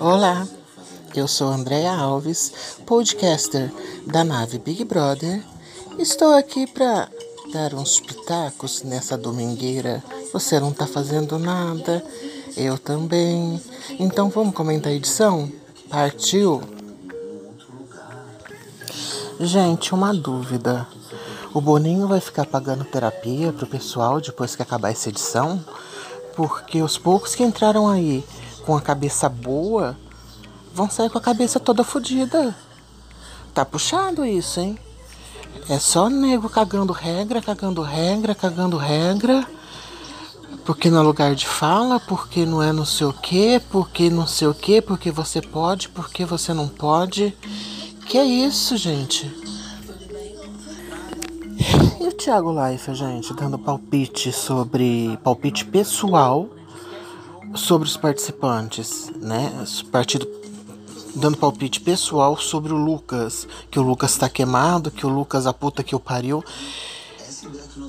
Olá, eu sou Andréa Alves, podcaster da nave Big Brother. Estou aqui para dar uns pitacos nessa domingueira. Você não tá fazendo nada, eu também. Então vamos comentar a edição? Partiu? Gente, uma dúvida. O Boninho vai ficar pagando terapia pro pessoal depois que acabar essa edição? Porque os poucos que entraram aí com a cabeça boa vão sair com a cabeça toda fodida. Tá puxado isso, hein? É só nego cagando regra, cagando regra, cagando regra. Porque não é lugar de fala, porque não é não sei o que, porque não sei o que, porque você pode, porque você não pode. Que é isso, gente? E o Thiago Leifert, gente, dando palpite sobre. palpite pessoal sobre os participantes, né? Partido dando palpite pessoal sobre o Lucas, que o Lucas tá queimado, que o Lucas a puta que o pariu.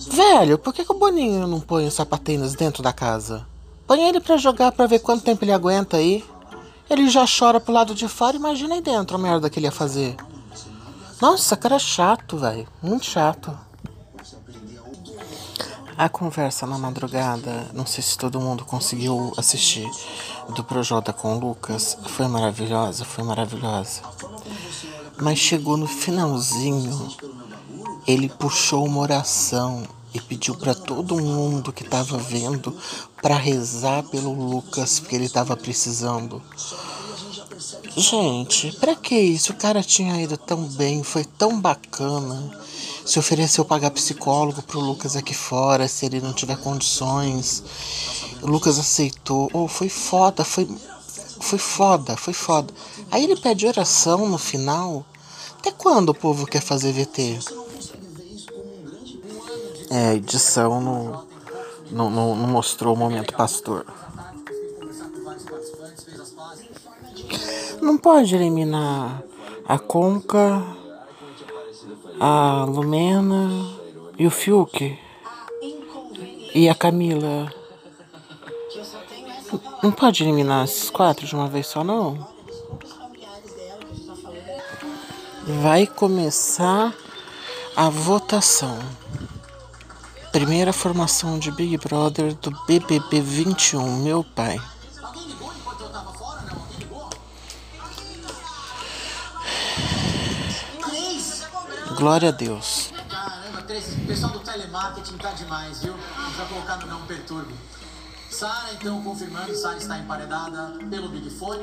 Velho, por que, que o Boninho não põe os sapatênis dentro da casa? Põe ele pra jogar pra ver quanto tempo ele aguenta aí. Ele já chora pro lado de fora, imagina aí dentro a merda que ele ia fazer. Nossa, cara chato, velho. Muito chato. A conversa na madrugada, não sei se todo mundo conseguiu assistir, do Projota com o Lucas, foi maravilhosa, foi maravilhosa. Mas chegou no finalzinho, ele puxou uma oração e pediu para todo mundo que estava vendo para rezar pelo Lucas, porque ele estava precisando. Gente, para que isso? O cara tinha ido tão bem, foi tão bacana se ofereceu pagar psicólogo pro Lucas aqui fora, se ele não tiver condições. O Lucas aceitou. Oh, foi foda, foi, foi foda, foi foda. Aí ele pede oração no final. Até quando o povo quer fazer VT? É, a edição não, não, não, não mostrou o momento pastor. Não pode eliminar a Conca a Lumena e o Fiuk e a Camila. Não pode eliminar esses quatro de uma vez só, não? Vai começar a votação. Primeira formação de Big Brother do BBB 21, meu pai. Glória a Deus. Caramba, o pessoal do telemarketing tá demais, viu? Pra colocar no não perturbe. Sara, então, confirmando, Sara está emparedada pelo Big Fone.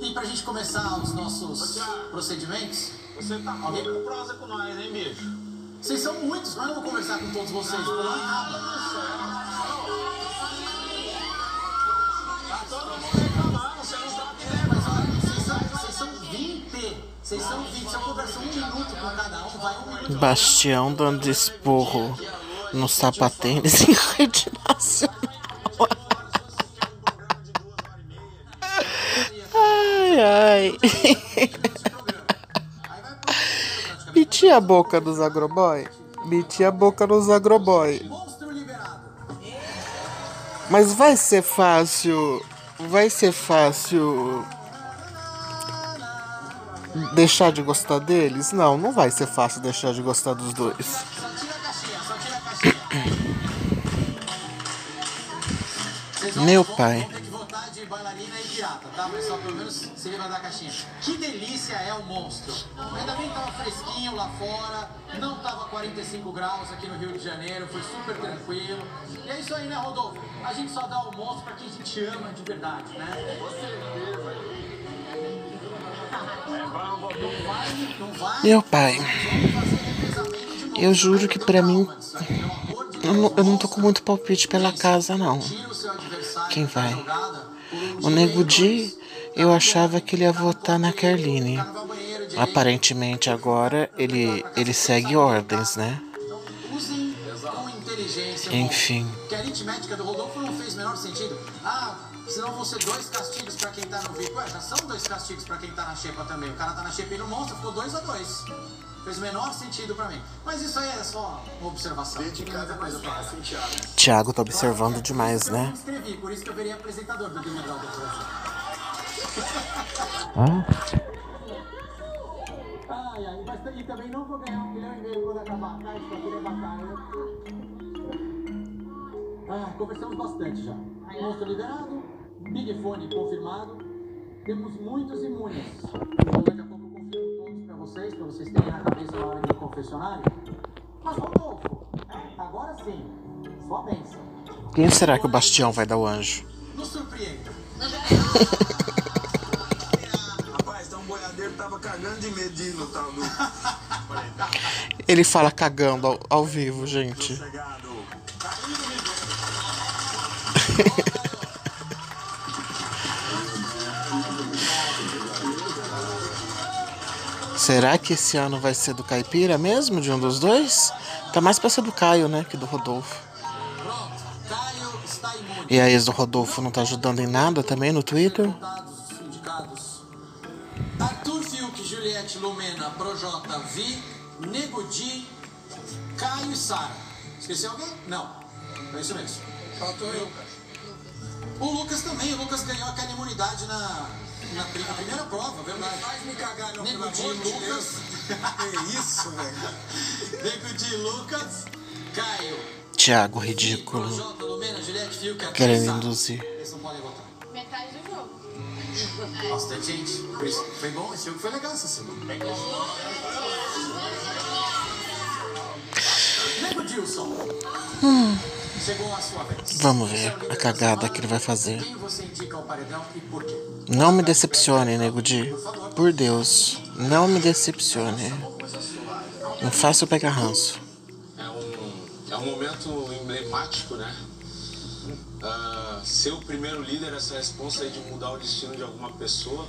E pra gente começar os nossos procedimentos. Você tá Alguém... com prosa com nós, hein, bicho? Vocês são muitos, mas eu não vou conversar com todos vocês. Pô, não acaba. Tá todo mundo Vocês são 20, se eu conversar minuto com cada vai minuto. Bastião dando esporro no sapatênis em rede nacional. Ai, ai. Meti a boca dos agroboy. Meti a boca nos agroboy. Mas vai ser fácil. Vai ser fácil deixar de gostar deles? Não, não vai ser fácil deixar de gostar dos dois. Meu pai. Que delícia é o monstro. Ainda bem que tava fresquinho lá fora, não tava 45 graus aqui no Rio de Janeiro, foi super tranquilo. E é isso aí, né, Rodolfo? A gente só dá o monstro pra quem a gente ama de verdade, né? Com certeza. Meu pai, eu juro que pra mim, eu não, eu não tô com muito palpite pela casa, não. Quem vai? O Nego Di, eu achava que ele ia votar na Kerline. Aparentemente agora ele, ele segue ordens, né? Enfim. Que a aritmética do Rodolfo não fez menor sentido. Ah, senão vão ser dois castigos pra quem tá no VIP. Ué, já são dois castigos pra quem tá na xepa também. O cara tá na xepa e no monstro, ficou dois a dois. Fez o menor sentido pra mim. Mas isso aí é só uma observação. Dentro de Tem casa muita é coisa pra falar. Thiago? Thiago tá observando demais, Eu me né? inscrevi, por isso que eu virei apresentador do Big Brother Brasil. Ai, ai, mas e também não vou ganhar um milhão e meio quando acabar, tá? Isso aqui é bacana. Ah, conversamos bastante já. Monstro liberado, Big Fone confirmado. Temos muitos imunes. Então daqui a pouco eu confirmo todos pra vocês, pra vocês terem na cabeça na hora do confessionário. Mas Rodolfo, agora sim, sua bênção. Quem será que o Bastião vai dar o anjo? Nos surpreenda. Rapaz, então o boiadeiro tava cagando de no tal do. Ele fala cagando ao, ao vivo, gente. Chegado. Será que esse ano vai ser do Caipira mesmo, de um dos dois? Tá mais pra ser do Caio, né, que do Rodolfo. Pronto, Caio está imune. E a ex do Rodolfo não tá ajudando em nada também no Twitter? Dados indicados. Arthur Fiuk, Juliette Lumena, Projota, Vi, Nego Di, Caio e Sara. Esqueci alguém? Não. É isso mesmo. Faltou eu. O Lucas também. O Lucas ganhou aquela imunidade na, na, na primeira prova, verdade. Faz me cagar, não, Nego pelo Di, amor de Lucas. Deus. Que isso, velho? Nego Di, Lucas, Caio. Thiago Vi, ridículo. E Querendo induzir. Eles não podem votar. Metade do jogo. Bastante gente. Foi bom, esse jogo foi legal essa semana. Nego Dilson. A vez. Vamos ver o a da cagada que ele vai fazer. Não me decepcione, Nego Di. Por Deus, não me decepcione. Não faça eu pegar ranço. É um, é um momento emblemático, né? Ah, ser o primeiro líder, essa responsa aí de mudar o destino de alguma pessoa.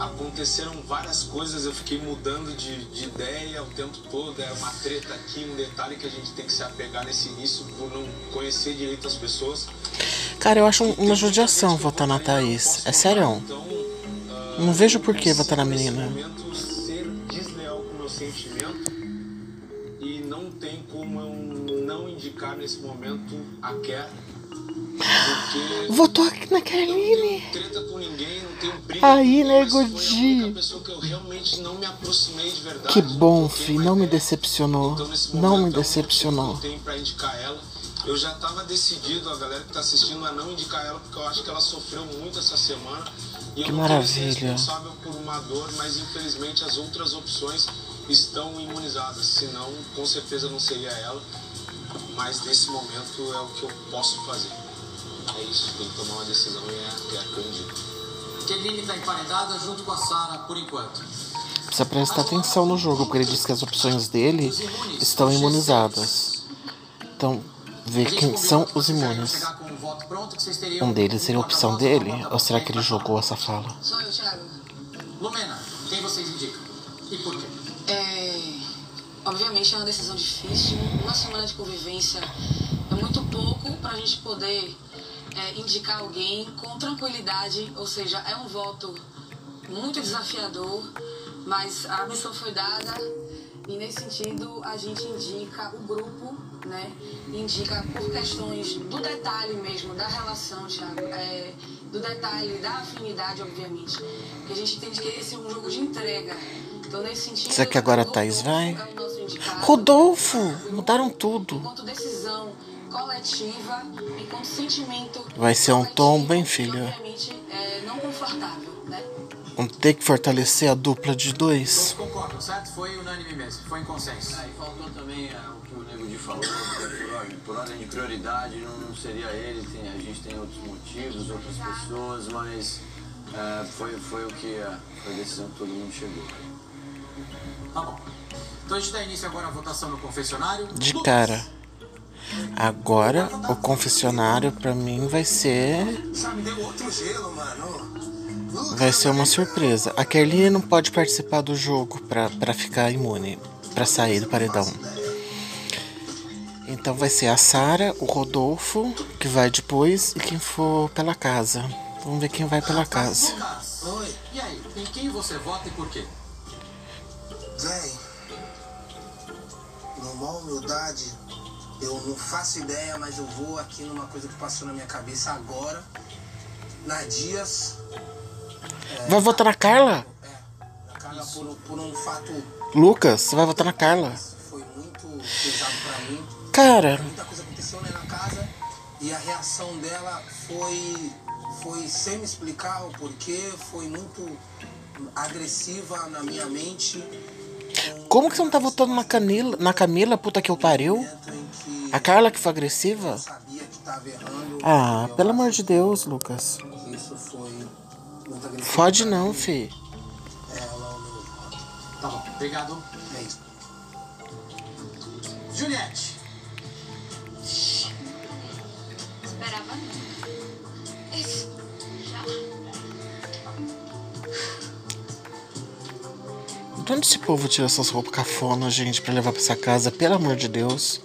Aconteceram várias coisas, eu fiquei mudando de, de ideia o tempo todo. É uma treta aqui, um detalhe que a gente tem que se apegar nesse início por não conhecer direito as pessoas. Cara, eu acho um- uma judiação votar na Thaís. É sério. Então, ah, Não vejo por que votar na nesse menina. momento ser desleal com o meu sentimento e não tem como eu não indicar nesse momento a Ker. Porque Votou aqui na briga Aí, nego de. Que bom, fi. Não me decepcionou. Não me decepcionou. eu já tava decidido, a galera que tá assistindo, a não indicar ela, porque eu acho que ela sofreu muito essa semana. E Que eu maravilha. responsável por uma dor, mas infelizmente as outras opções estão imunizadas. Senão, com certeza não seria ela. Mas nesse momento é o que eu posso fazer. É isso, tem que tomar uma decisão e é, é a indico. Keline tá emparedada junto com a Sara por enquanto. Precisa prestar atenção no jogo, porque ele diz que as opções dele estão imunizadas. Então, ver quem são os imunes. Um deles seria a opção dele? Ou será que ele jogou essa fala? Sou eu, Thiago. Lumena, quem vocês indicam? E por quê? É, obviamente é uma decisão difícil. Uma semana de convivência é muito pouco para a gente poder é, indicar alguém com tranquilidade. Ou seja, é um voto muito desafiador, mas a missão foi dada e nesse sentido a gente indica o grupo, né? Indica por questões do detalhe mesmo, da relação, Thiago, é, do detalhe, da afinidade, obviamente. Porque a gente entende que esse é um jogo de entrega. Então, nesse sentido. Será que agora a Rodolfo Thaís vai? é. Rodolfo! Mudaram tudo. Enquanto decisão coletiva, enquanto sentimento. Vai ser um e, filha? Obviamente, é, não confortável, né? Vamos ter que fortalecer a dupla de dois. Todos concordam, certo? Foi unânime mesmo, foi em consenso. Aí faltou também é, o que o Nego de falou, por, ordem- de prioridade, não, não seria ele, tem, a gente tem outros motivos, outras pessoas, mas é, foi, foi o que foi a decisão que todo mundo chegou. Tá bom. Então a gente dá início agora à votação no confessionário. De Lucas, cara. Agora, o confessionário pra mim vai ser. Vai ser uma surpresa. A Kerline não pode participar do jogo pra, pra ficar imune, pra sair do paredão. Então vai ser a Sara, o Rodolfo, que vai depois, e quem for pela casa. Vamos ver quem vai pela casa. Oi. e aí, em quem você vota e por quê? Véi, maior humildade, eu não faço ideia, mas eu vou aqui numa coisa que passou na minha cabeça agora. Na Dias. Vai votar na Carla? É, na Carla por, por um fato Lucas, você vai votar na Carla. foi muito pesado pra mim. Cara, Muita coisa aconteceu né, na casa e a reação dela foi, foi sem me explicar o porquê, foi muito agressiva na minha mente. Como que você não tá votando na Camila, na Camila, puta que eu pariu? A Carla que foi agressiva? eu sabia que tava errando. Ah, pelo amor de Deus, Lucas. que Isso foi muito agressivo. Fode não, fi. É, ela é o meu voto. Tá bom, obrigado. É isso. Juliette. Esperava não. Onde esse povo tira essas roupas cafona, gente, pra levar pra essa casa? Pelo amor de Deus.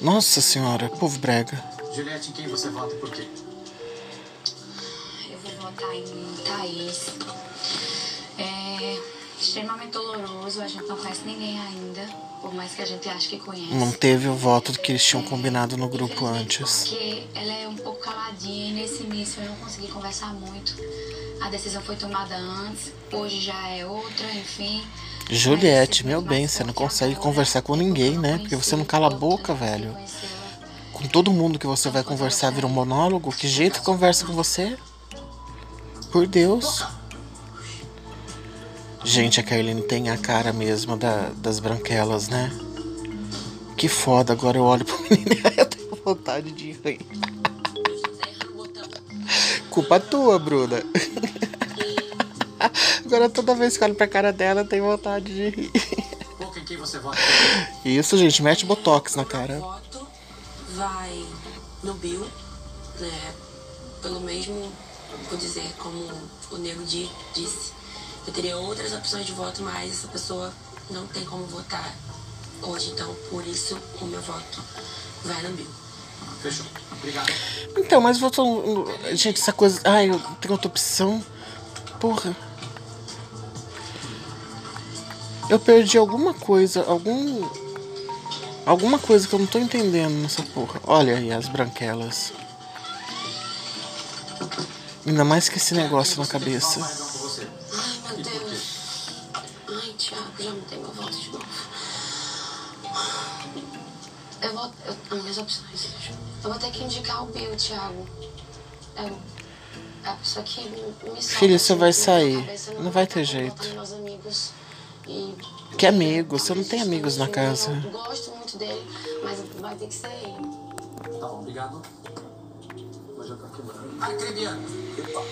Nossa senhora, povo brega. Juliette, em quem você vota e por quê? Eu vou votar em Thaís. Extremamente doloroso, a gente não conhece ninguém ainda, por mais que a gente ache que conhece. Não teve o voto que eles tinham combinado no grupo antes. Porque ela é um pouco caladinha e nesse início eu não consegui conversar muito. A decisão foi tomada antes, hoje já é outra, enfim. Juliette, meu bem, você não consegue conversar com ninguém, né? Porque você não cala a boca, velho. Com todo mundo que você vai conversar vira um monólogo? Que jeito que conversa com você? Por Deus. Gente, a Carline tem a cara mesmo da- das branquelas, né? Que foda, agora eu olho pro menino e eu tenho vontade de rir. Culpa tua, Bruna. Agora toda vez que eu olho pra cara dela, eu tenho vontade de rir. Isso, gente, mete botox na cara. voto vai no Bill, né? Pelo mesmo, vou dizer, como o Nego Di disse. Eu teria outras opções de voto, mas essa pessoa não tem como votar hoje. Então, por isso, o meu voto vai no Bill. Fechou. Obrigado. Então, mas votou. Gente, essa coisa. Ai, eu tenho outra opção. Porra. Eu perdi alguma coisa, algum. Alguma coisa que eu não tô entendendo nessa porra. Olha aí as branquelas. Ainda mais que esse negócio na cabeça. Já me dei meu voto de novo. Eu vou. Eu, as minhas opções. Eu vou ter que indicar o Bill, Thiago. É o- é a pessoa que me me Filho, você vai sair. cabeça. Eu Não vou vai ter jeito. meus amigos. E Que amigo? Você não tem amigos na casa. Eu gosto muito dele, mas vai ter que ser ele. Tá bom, obrigado. Mas já tá quebrando. Arcrebiano. Como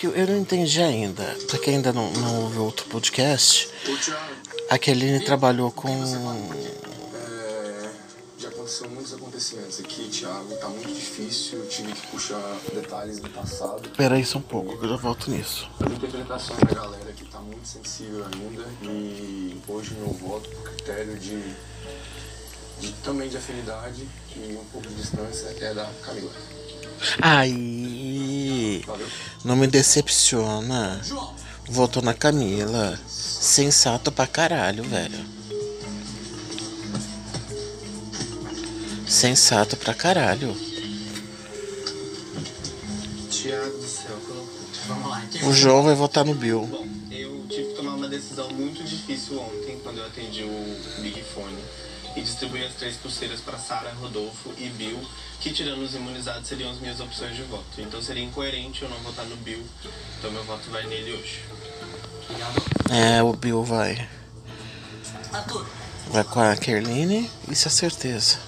que. eu- não entendi ainda. Pra quem ainda não, não ouviu outro podcast, a Kelly trabalhou com. é, já aconteceu muitos acontecimentos aqui, Thiago. Tá muito difícil. Eu tive que puxar detalhes do passado. Pera aí só um pouco, que eu já volto nisso. As interpretações da galera aqui tá muito sensível ainda. E hoje meu voto, por critério de, de também de afinidade e um pouco de distância, é da Camila. Aí. Não me decepciona. Votou na Camila. Sensato pra caralho, velho. Sensato pra caralho. Thiago do céu. Vamos lá. Quem O João vai votar no Bill. Bom, eu tive que tomar uma decisão muito difícil ontem, quando eu atendi o Big Fone e distribuí as três pulseiras para Sara, Rodolfo e Bill, que tirando os imunizados seriam as minhas opções de voto. Então seria incoerente eu não votar no Bill, então meu voto vai nele hoje. É, o Bill vai. Vai com a Kerline, isso é certeza.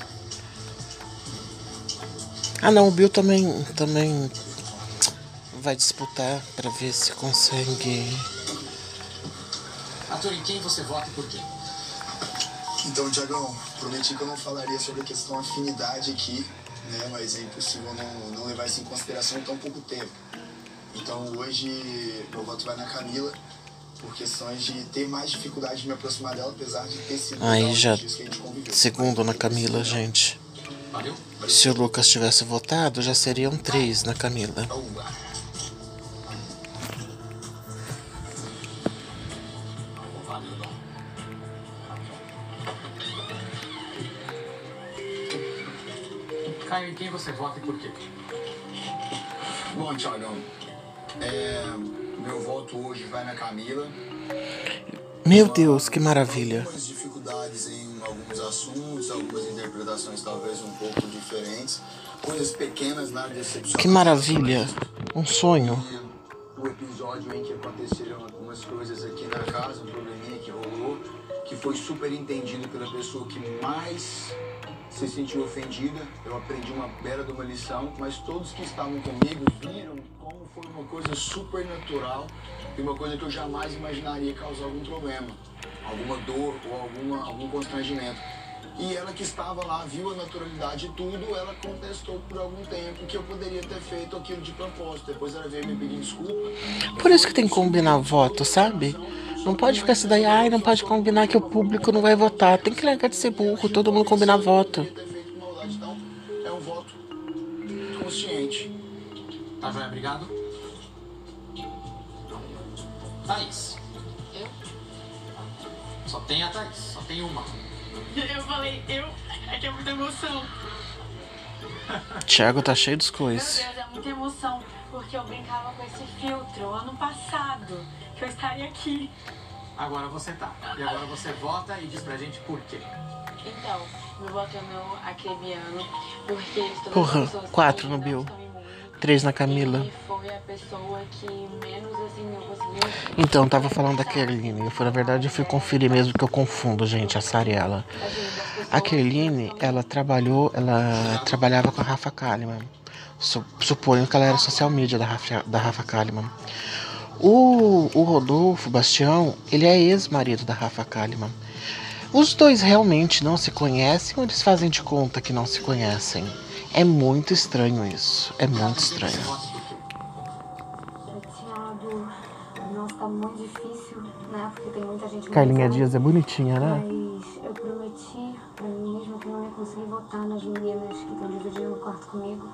Ah não, o Bill também, também vai disputar pra ver se consegue. Arthur, em quem você vota e por quê? Então, Tiagão, prometi que eu não falaria sobre a questão afinidade aqui, né? Mas é impossível não, não levar isso em consideração em tão pouco tempo. Então, hoje, meu voto vai na Camila, por questões de ter mais dificuldade de me aproximar dela, apesar de ter sido Aí já os dias que a gente conviveu. segundo na Camila, gente. Valeu? Se o Lucas tivesse votado, já seriam três na Camila. Caio, em quem você vota e por quê? Bom, Thiagão, é, meu voto hoje vai na Camila. Meu Deus, que maravilha. Algumas dificuldades em alguns assuntos, algumas interpretações talvez um pouco diferentes, coisas pequenas, nada de excepcional. Que maravilha. Um sonho. O episódio em que aconteceram algumas coisas aqui na casa, um probleminha que rolou, que foi super entendido pela pessoa que mais se sentiu ofendida. Eu aprendi uma bela de uma lição, mas todos que estavam comigo viram como foi uma coisa super natural e uma coisa que eu jamais imaginaria causar algum problema, alguma dor ou alguma, algum constrangimento. E ela que estava lá, viu a naturalidade de tudo, ela contestou por algum tempo que eu poderia ter feito aquilo de propósito. Depois ela veio me pedir desculpa. Por isso que tem que combinar voto, sabe? Não pode ficar assim daí, ai, não pode combinar que o público não vai votar. Tem que largar de ser burro, todo mundo combinar voto. ter feito maldade, então é um voto consciente. Tá, Joia? Obrigado. Thaís. Eu? Só tem a Thaís, só tem uma. Eu falei, eu. É que é muita emoção. Thiago tá cheio dos Meu coisas. Deus, é muita emoção, porque eu brincava com esse filtro ano passado, que eu estaria aqui. Agora você tá. E agora você vota e diz pra gente por quê. Então, meu voto é no acrebiano, porque eles Porra, quatro no Bill. Três na Camila. Então, tava falando da Kerline. Eu, na verdade, eu fui conferir mesmo que eu confundo, gente, a Sara e ela. A Kerline, ela trabalhou, ela trabalhava com a Rafa Kalimann. Su- Suponho que ela era social media da Rafa, da Rafa Kalimann. O, o Rodolfo Bastião, ele é ex-marido da Rafa Kalimann. Os dois realmente não se conhecem ou eles fazem de conta que não se conhecem? É muito estranho isso. É muito estranho. Thiago, nossa, tá muito difícil, né? Porque tem muita gente Carlinha. Dias é bonitinha, né? Mas eu prometi pra mim mesma que eu não ia conseguir votar nas meninas que estão dividindo o quarto comigo.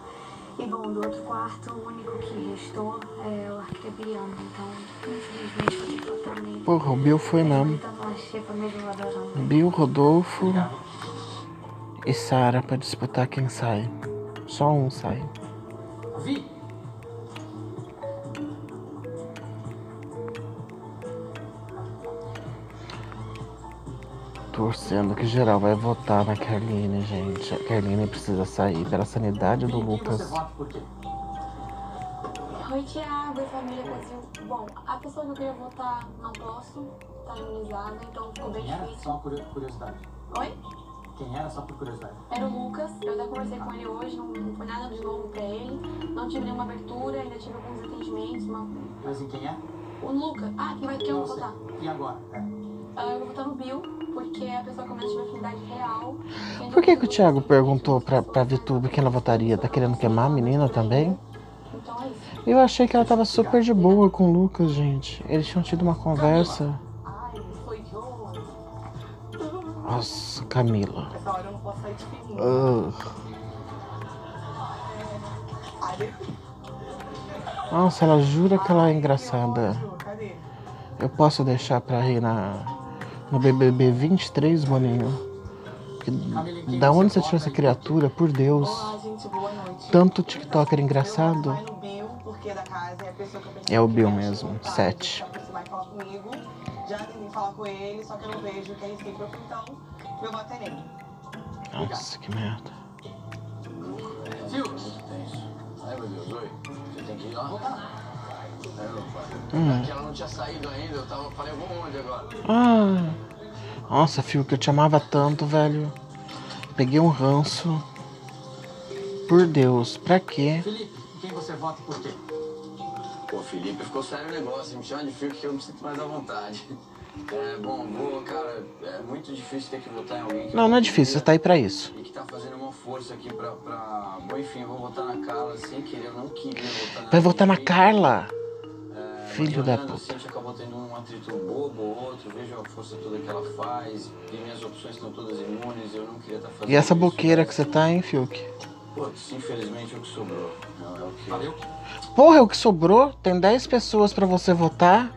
E bom, do outro quarto, o único que restou é o. Então, infelizmente, vou ter que votar nele. Porra, o Bill foi mesmo. Xepa mesmo adorando. Bill, Rodolfo e Sara pra disputar quem sai. Só um sai. Vi? Torcendo que geral vai votar na Carline, gente. A Carline precisa sair pela sanidade do Lucas. vota por quê? Oi, Thiago e família Brasil. Bom, a pessoa que eu queria votar não posso, tá imunizada, então ficou bem difícil. Só uma curio- curiosidade. Oi? Quem era? Só por curiosidade. Era o Lucas, eu até conversei com ele hoje, não, não foi nada de novo pra ele. Não tive nenhuma abertura, ainda tive alguns atendimentos. Uma... Mas em quem é? O Lucas, ah, quem vai quem eu vou votar? E agora? É. Ah, eu vou votar no Bill, porque é a pessoa que eu menos tive afinidade real. Por que, que o Thiago perguntou pra, pra Vitube quem ela votaria? Tá querendo queimar a menina também? Então é isso. Eu achei que ela tava super de boa com o Lucas, gente. Eles tinham tido uma conversa. Nossa, Camila. Essa hora eu não posso sair de fininho. Ugh. Nossa, ela jura que ela é engraçada. Eu posso deixar pra rir na, no BBB 23, Boninho? Que- da onde você tirou essa criatura? Por Deus. Tanto TikToker engraçado. Porque é o Bill mesmo, votar, sete. então Você vai falar comigo. Já tentei falar com ele, só que eu não vejo que é recíproco, então meu voto é nele. Nossa, que merda. Fiuk. Ai meu Deus, oi. Você tem que ir lá? É, meu pai. Hum. Que ela não tinha saído ainda, eu tava. Falei, eu vou onde agora? Ah. Nossa, Fio, que eu te amava tanto, velho. Peguei um ranço. Por Deus, pra quê? Felipe, em quem você vota e por quê? Pô, Felipe, ficou sério o negócio. Me chama de Fiuk que eu me sinto mais à vontade. É, bom, vou, cara, é muito difícil ter que votar em alguém que Não, não é difícil, você tá aí pra isso. E que tá fazendo uma força aqui pra, pra... Bom, enfim, eu vou votar na Carla sem querer, eu não queria votar na Vai votar na. Carla? É, Filho da puta. Assim, a gente acabou tendo um atrito bobo ou outro, vejo a força toda que ela faz, e minhas opções estão todas imunes, eu não queria estar fazendo E essa isso, boqueira mas, que você tá, hein, Fiuk? Putz, infelizmente é o que sobrou. Não, é o que... Valeu? Porra, é o que sobrou? Tem 10 pessoas pra você votar?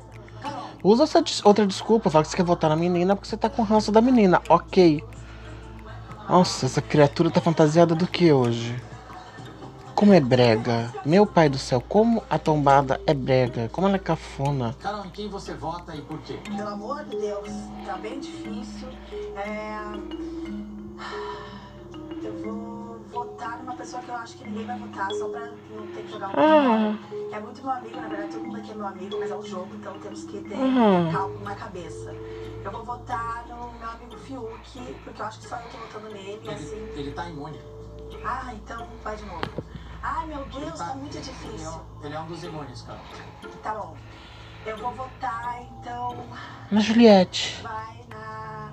Usa essa des- outra desculpa, fala que você quer votar na menina porque você tá com ranço da menina. Ok. Nossa, essa criatura tá fantasiada do que hoje? Como é brega. Meu pai do céu, como a tombada é brega. Como ela é cafona. Carol, em quem você vota e por quê? Pelo amor de Deus, tá bem difícil. É... Eu vou votar numa pessoa que eu acho que ninguém vai votar, só pra não ter que jogar um Ah. É muito meu amigo, na verdade todo mundo aqui é meu amigo, mas é um jogo, então temos que ter Uhum. cálculo na cabeça. Eu vou votar no meu amigo Fiuk, porque eu acho que só eu tô votando nele, e assim. Ele, ele tá imune. Ah, então vai de novo. Ai meu Ele Deus, tá muito Ele é, difícil. um- ele é um dos imunes, Carol. Tá bom. Eu vou votar, então. Na Juliette. Vai na.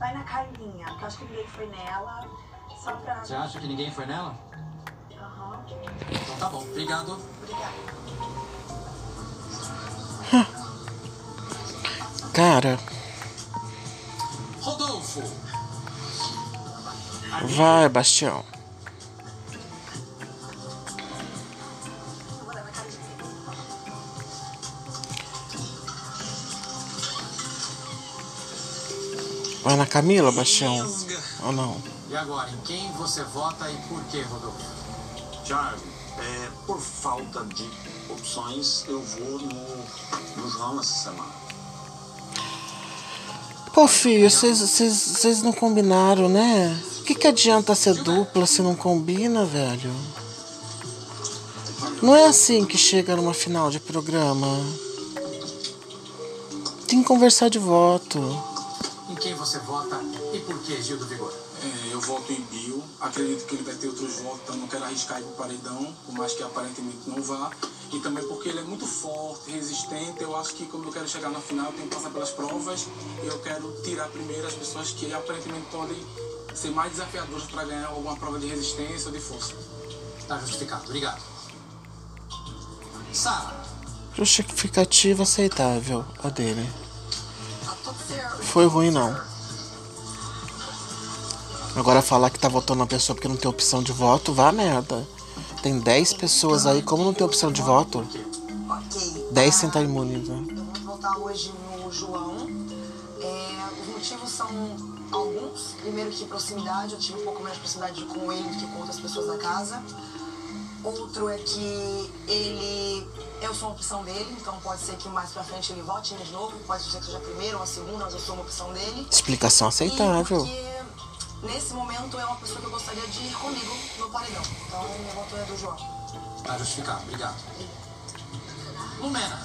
Vai na Carlinha, que eu acho que ninguém foi nela. Só pra. Você acha que ninguém foi nela? Aham. Então tá bom. Obrigado. Obrigada. Cara, Rodolfo. vai, Bastião. Vai na Camila, Bastião? Ou não? E agora, em quem você vota e por quê, Rodolfo? Thiago, é, por falta de opções, eu vou no, no João essa semana. Pô, filho, vocês- não combinaram, né? O que, que adianta ser dupla se não combina, velho? Não é assim que chega numa final de programa. Tem que conversar de voto. Em quem você vota e por quê, Gil do Vigor? É, eu voto em Bill. Acredito que ele vai ter outros votos, então não quero arriscar ir pro paredão, por mais que aparentemente não vá. E também porque ele é muito forte, resistente. Eu acho que quando eu quero chegar na final, eu tenho que passar pelas provas. E eu quero tirar primeiro as pessoas que aparentemente podem ser mais desafiadoras para ganhar alguma prova de resistência ou de força. Tá justificado. Obrigado. Sara. Justificativa aceitável, a dele. Foi ruim, não. Agora falar que tá votando uma pessoa porque não tem opção de voto, vá merda. Tem 10 pessoas aí, como não tem opção de voto? Ok. 10 sem estar imune, né? Eu vou votar hoje no João. É, os motivos são alguns. Primeiro que proximidade, eu tive um pouco mais de proximidade com ele do que com outras pessoas da casa. Outro é que ele. Eu sou uma opção dele, então pode ser que mais pra frente ele vote de novo, pode ser que seja a primeira ou a segunda, mas eu sou uma opção dele. Explicação aceitável. E porque nesse momento é uma pessoa que eu gostaria de ir comigo no paredão. Então meu voto é do João. Tá justificado. Obrigado. Lumena.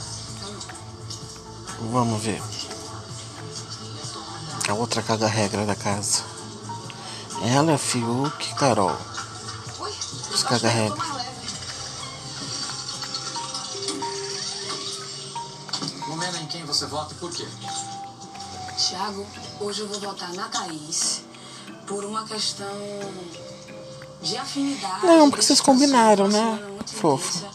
Vamos ver. A outra caga-regra da casa. Ela, Fiuk, Carol. Os caga-regra. Lumena, em quem você vota e por quê? Tiago, hoje eu vou votar na Thaís por uma questão de afinidade. Não, porque vocês combinaram, né? muito Fofo.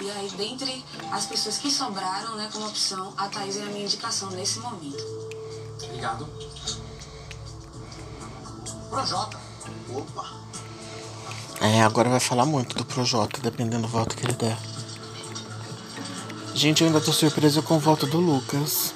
E aí, dentre as pessoas que sobraram, né, como opção, a Thaís é a minha indicação nesse momento. Obrigado. Projota. Opa! É, agora vai falar muito do Projota, dependendo do voto que ele der. Gente, eu ainda tô surpreso com o voto do Lucas.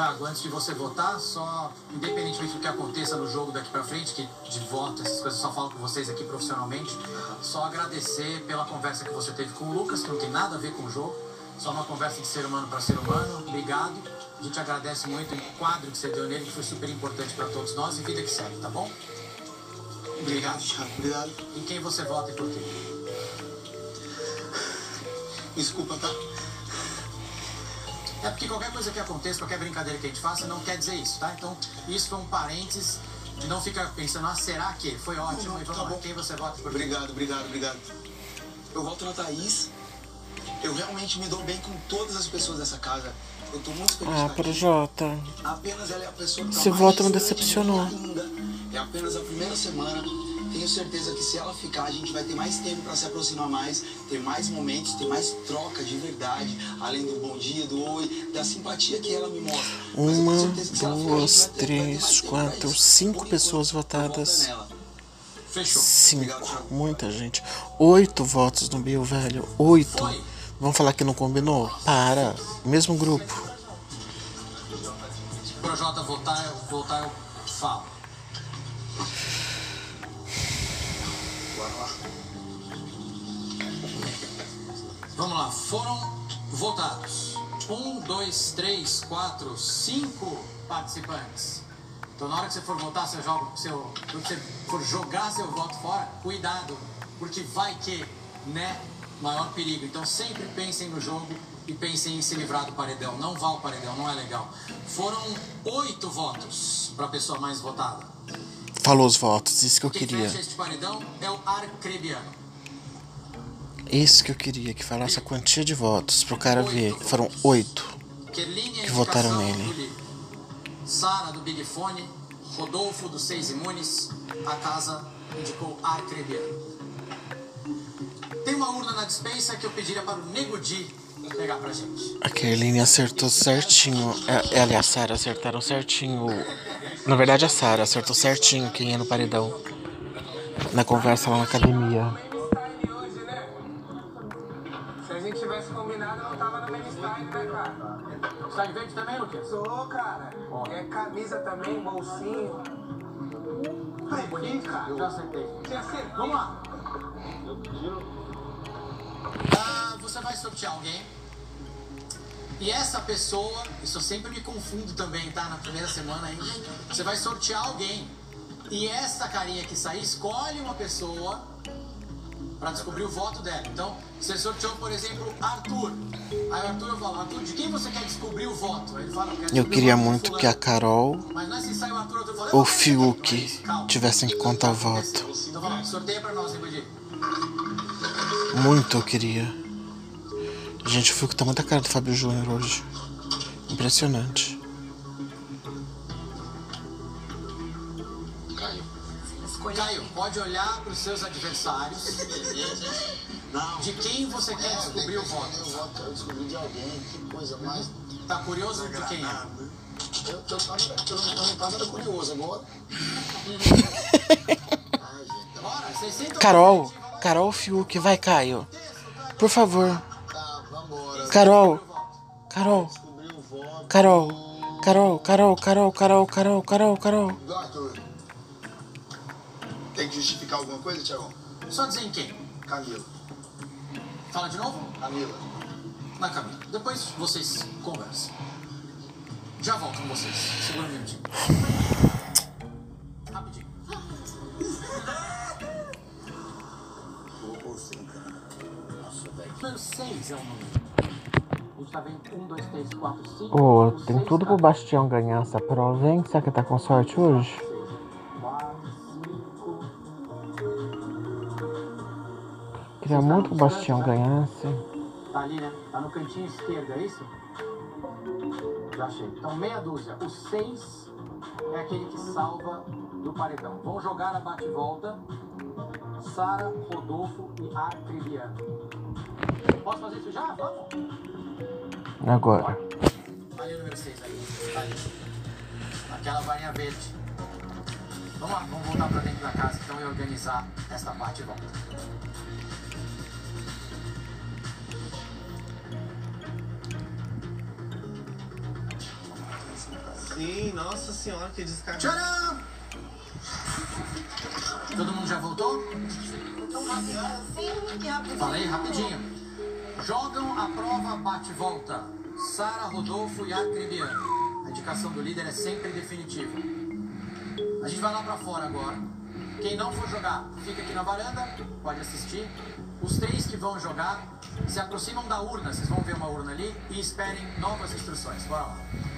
Thiago, antes de você votar, só, independentemente do que aconteça no jogo daqui pra frente, que de voto, essas coisas eu só falo com vocês aqui profissionalmente, só agradecer pela conversa que você teve com o Lucas, que não tem nada a ver com o jogo, só uma conversa de ser humano para ser humano. Obrigado. A gente agradece muito o quadro que você deu nele, que foi super importante para todos nós e vida que segue, tá bom? Obrigado, Thiago. Obrigado. Em quem você vota e por quê? Desculpa, tá? É porque qualquer coisa que aconteça, qualquer brincadeira que a gente faça, não quer dizer isso, tá? Então, isso foi um parênteses não ficar pensando, ah, será que? Foi ótimo, e vamos lá. Quem você vota por? Obrigado, obrigado, obrigado. Eu voto na Thaís. Eu realmente me dou bem com todas as pessoas dessa casa. Eu tô muito feliz Ah. Projota. Apenas ela é a pessoa que tá Esse mais voto me decepcionou. ainda. É apenas a primeira semana. Tenho certeza que se ela ficar, a gente vai ter mais tempo para se aproximar mais, ter mais momentos, ter mais troca de verdade, além do bom dia, do oi, da simpatia que ela me mostra. Uma, ficar, duas, ter- ter mais três, pra quatro, cinco pessoas votadas. Fechou. Cinco. Muita gente. Oito votos no Bill, velho. Oito. Vamos falar que não combinou? Para. Mesmo grupo. Projota votar, votar eu falo. Vamos lá, foram votados. Um, dois, três, quatro, cinco participantes. Então na hora que você for votar, seu jogo, seu, quando você for jogar seu voto fora, cuidado, porque vai que, né, maior perigo. Então sempre pensem no jogo e pensem em se livrar do paredão. Não vá ao paredão, não é legal. Foram oito votos para a pessoa mais votada. Falou os votos, isso que eu Quem queria. fecha este paredão é o Arcrebiano. Isso que eu queria, que falasse a quantia de votos pro cara ver. que Foram oito que votaram nele. Sara do Big Fone, Rodolfo do Seis Imunes, a casa indicou Arcrebiano. Tem uma urna na dispensa que eu pediria para o Nego Di pegar pra gente. A Kerline acertou certinho. É, ela e a Sarah acertaram certinho. Na verdade, a Sarah acertou certinho quem ia no paredão. Na conversa lá na academia. Está de verde também, Luquinhas? Sou, cara. É camisa também, bolsinho. Ai, bonito, cara. Já acertei. Você acertou? Vamos lá. Ah, você vai sortear alguém. E essa pessoa, isso eu sempre me confundo também, tá? Na primeira semana ainda. Você vai sortear alguém. E essa carinha que sair, escolhe uma pessoa pra descobrir o voto dela. Então, você sorteou, por exemplo, Arthur. Aí o Arthur eu falo, Arthur, de quem você quer descobrir o voto? Aí ele fala, eu Eu queria muito que a Carol é fala, ou "Eu o Fiuk tivessem que contar o voto. Então lá, sorteia pra nós, hein? Muito eu queria. Gente, o Fiuk tá muito a cara do Fábio Júnior hoje. Impressionante. Caio, pode olhar pros seus adversários. De quem você quer descobrir o voto? Eu voto, quero descobrir de alguém, que coisa mais. Tá curioso de quem é? Eu, eu, tava, eu, eu não tava curioso agora. Carol, Carol Fiuk, vai, Caio. Por favor. Carol, Carol, Carol, Carol, Carol, Carol, Carol, Carol, Carol, Carol. Tem que justificar alguma coisa, Tiagão? Só dizer em quem? Camila. Fala de novo? Camila. Na Camila. Depois vocês conversam. Já volto com vocês. Segura um minutinho. Rapidinho. Número 6 é o número. Tá vendo 1, 2, 3, 4, 5. Ô, tem tudo pro Bastião ganhar essa prova, hein? Será que tá com sorte hoje? Queria muito que o Bastião ganhasse. Tá ali, né? Tá no cantinho esquerdo, é isso? Já achei. Então, meia dúzia. O 6 é aquele que salva do paredão. Vão jogar a bate-volta. Sara, Rodolfo e Arcribiano. Posso fazer isso já? Vamos? Agora. Ali o número 6 aí. Tá ali. Aquela varinha verde. Vamos lá, vamos voltar pra dentro da casa então e organizar esta bate-volta. Sim, nossa senhora, que descarga. Tcharam! Todo mundo já voltou? Falei rapidinho. Jogam a prova bate-volta. Sara, Rodolfo e Arcribiano. A indicação do líder é sempre definitiva. A gente vai lá pra fora agora. Quem não for jogar, fica aqui na varanda, pode assistir. Os três que vão jogar se aproximam da urna, vocês vão ver uma urna ali e esperem novas instruções. Bora lá.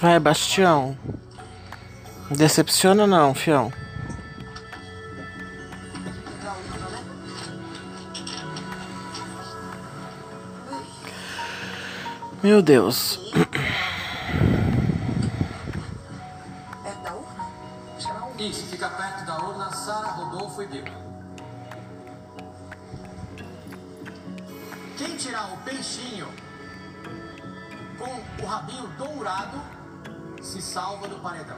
Vai, Bastião. Decepciona não, fião. Meu Deus. Perto da urna? Isso, fica perto da urna Sara, Rodolfo e Bill. O rabinho dourado se salva do paredão.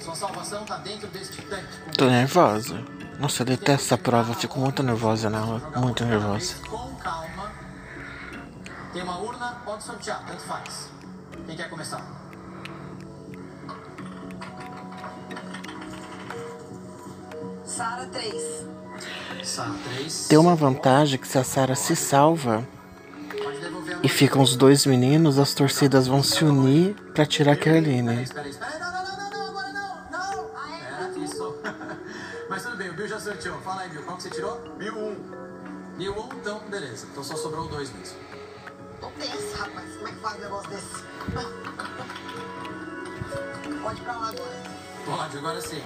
Sua salvação tá dentro deste tanque. com- Tô nervosa. Nossa, eu detesto essa prova, fico muito nervosa nela. Muito nervosa. Com calma. Tem uma urna, pode sortear, tanto faz. Quem quer começar? Sara 3. Sara 3. Tem uma vantagem que se a Sarah se salva e ficam os dois meninos, as torcidas vão se unir pra tirar a Caroline. Espera, espera, não, não, não, não, agora não, não. Era isso. Mas tudo bem, o Bill já sorteou. Fala aí, Bill, qual que você tirou? Bill 1. Bill 1, então, beleza. Então só sobrou dois mesmo. Tô tensa, rapaz. Como é que faz um negócio desse? Pode ir pra lá agora. Pode, agora sim.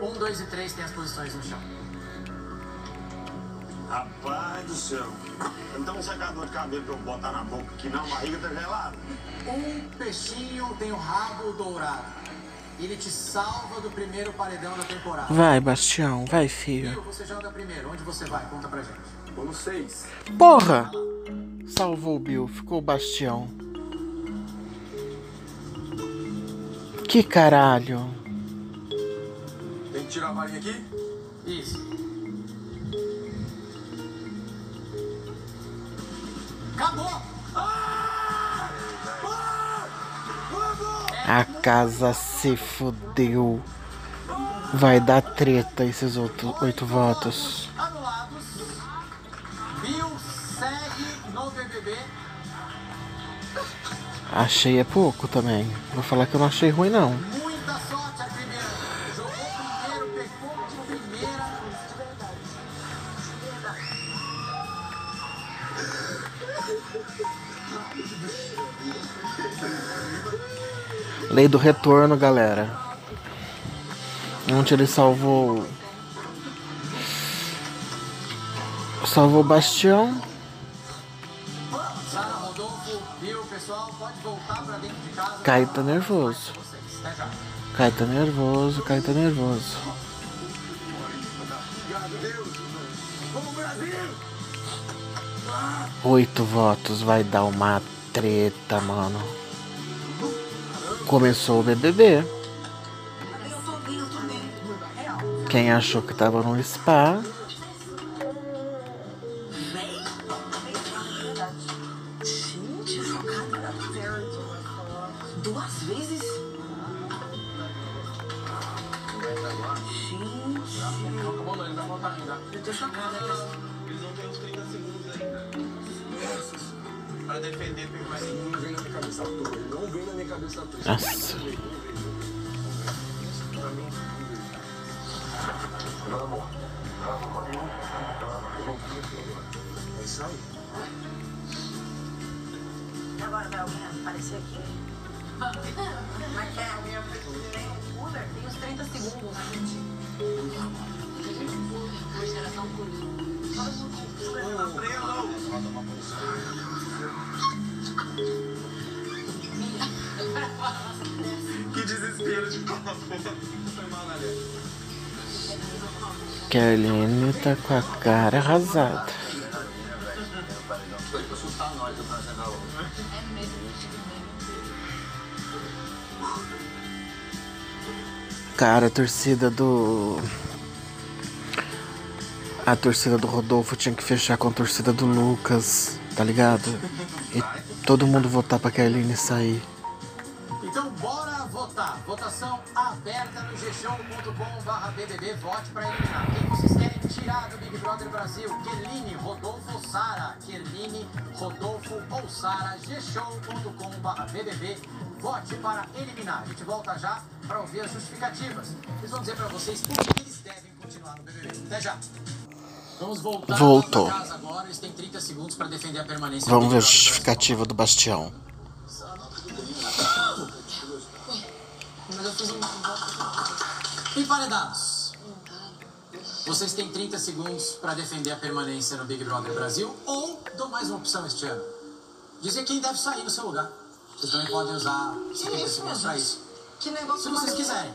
1, 2 e 3 tem as posições no chão. Rapaz do céu. Então um secador de cabelo pra eu botar na boca que não, a barriga tá gelada. Um peixinho tem o rabo dourado. Ele te salva do primeiro paredão da temporada. Vai, Bastião, vai, Bill, filho. você joga primeiro. Onde você vai? Conta pra gente. Vou no 6. Porra! Salvou o Bill, ficou o Bastião. Que caralho. Tem que tirar a varinha aqui? Isso. Acabou! A casa se fudeu. Vai dar treta esses outros oito votos. Anulados. Bill segue no BBB. Achei é pouco também. Vou falar que eu não achei ruim não. Lei do retorno, galera. Ontem ele salvou. Salvou o Bastião. Caio tá nervoso. Caio tá nervoso, Caio tá nervoso. Oito votos vai dar uma treta, mano. Começou o BBB. Quem achou que tava no spa, É aí. Agora vai alguém aparecer aqui? Mas quer alguém aparecer? Tem um cooler? Tem uns 30 segundos, gente. Uma geração Que desespero de falar. Caroline tá com a cara arrasada. Cara, a torcida do. A torcida do Rodolfo tinha que fechar com a torcida do Lucas, tá ligado? E todo mundo votar pra Caroline sair. Então bora votar. Votação aberta no gshow.com.br BBB. Vote pra eliminar. Quem vocês querem tirar do Big Brother Brasil? Kerline, Rodolfo Sara? Kerline, Rodolfo ou Sara? gshow.com.br BBB. Vote para eliminar. A gente volta já para ouvir as justificativas. Eles vão dizer pra vocês por que eles devem continuar no BBB. Até já. Vamos voltar Voltou. agora. Eles têm 30 segundos para defender a permanência. Vamos ver a justificativa do Bastião. Mas eu fiz um. Emparedados. Vocês têm 30 segundos para defender a permanência no Big Brother Brasil ou dou mais uma opção este ano. Dizer quem deve sair no seu lugar. Vocês também podem usar 70 isso, segundos meu para Deus? isso. Que negócio Se vocês quiserem.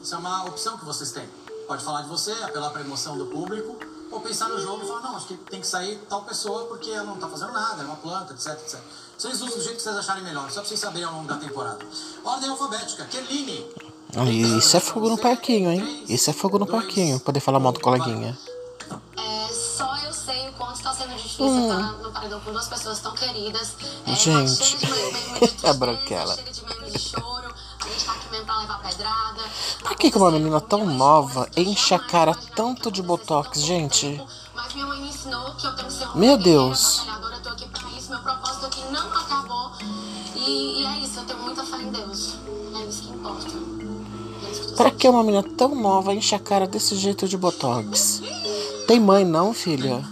Isso é uma opção que vocês têm. Pode falar de você, apelar para a emoção do público, ou pensar no jogo e falar, não, acho que tem que sair tal pessoa porque ela não tá fazendo nada, é uma planta, etc, etc. Vocês usam do jeito que vocês acharem melhor, só pra vocês saberem ao longo da temporada. Ordem alfabética. Kerline, Isso é fogo no parquinho, hein? Isso é fogo no parquinho. Poder falar mal do coleguinha. Hum. no paredão duas pessoas tão queridas. É, Gente. A branquela. chega de meio de choro. A gente tá aqui mesmo pra levar pedrada. Por que, que uma menina tão nova enche a cara tanto de botox, gente? Mas minha mãe me ensinou que eu tenho que ser uma Meu Deus. batalhadora. Eu tô aqui pra isso. Meu propósito aqui não acabou. E, e é isso. Eu tenho muita fé em Deus. É isso que importa. É Pra que uma menina tão nova enche a cara desse jeito de botox? Tem mãe não, filha?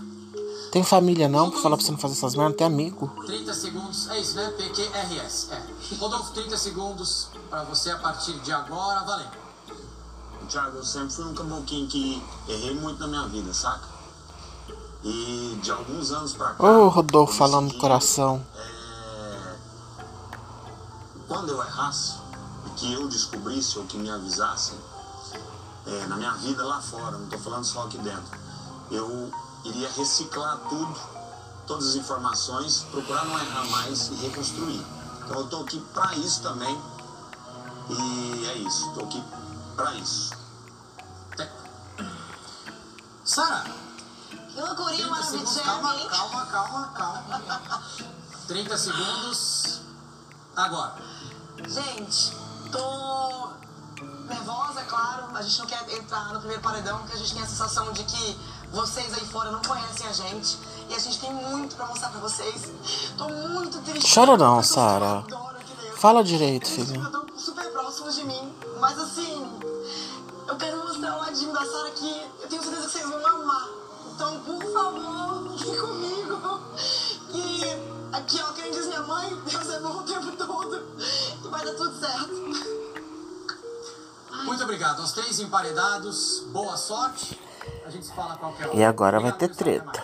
Tem família não pra falar pra você não fazer essas merdas? Tem amigo? 30 segundos, é isso, né? PQRS. É. Rodolfo, 30 segundos pra você a partir de agora, valendo. Thiago, eu sempre fui um caboclinho que errei muito na minha vida, saca? E de alguns anos pra cá. Ô, Rodolfo falando do coração. é, Quando eu errasse, e que eu descobrisse ou que me avisassem, é, na minha vida lá fora, não tô falando só aqui dentro, eu iria reciclar tudo, todas as informações, procurar não errar mais e reconstruir. Então eu tô aqui pra isso também. E é isso, tô aqui pra isso. Sara, Que loucurinha 30 segundos, maravilhosa, calma, hein? calma, calma, calma. 30 segundos, agora. Gente, tô nervosa, é claro. A gente não quer entrar no primeiro paredão, porque a gente tem a sensação de que vocês aí fora não conhecem a gente. E a gente tem muito pra mostrar pra vocês. Tô muito triste. Chora não, Sara. Fala direito, filha. Estão super próximos de mim. Mas assim, eu quero mostrar o ladinho da Sara que eu tenho certeza que vocês vão amar. Então, por favor, fique comigo. E aqui, ó, quem diz minha mãe, Deus é bom o tempo todo. E vai dar tudo certo. Muito obrigado aos três emparedados. Boa sorte. E agora vai ter treta.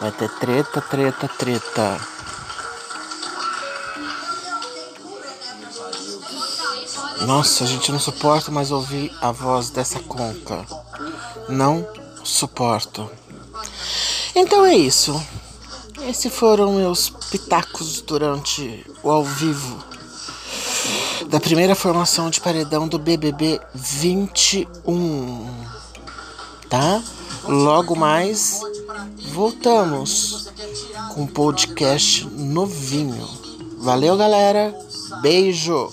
Vai ter treta, treta, treta. Nossa, a gente não suporta mais ouvir a voz dessa conca. Não suporto. Então é isso. Esses foram meus pitacos durante o ao vivo da primeira formação de paredão do BBB 21. Tá? Logo mais voltamos com um podcast novinho. Valeu, galera. Beijo.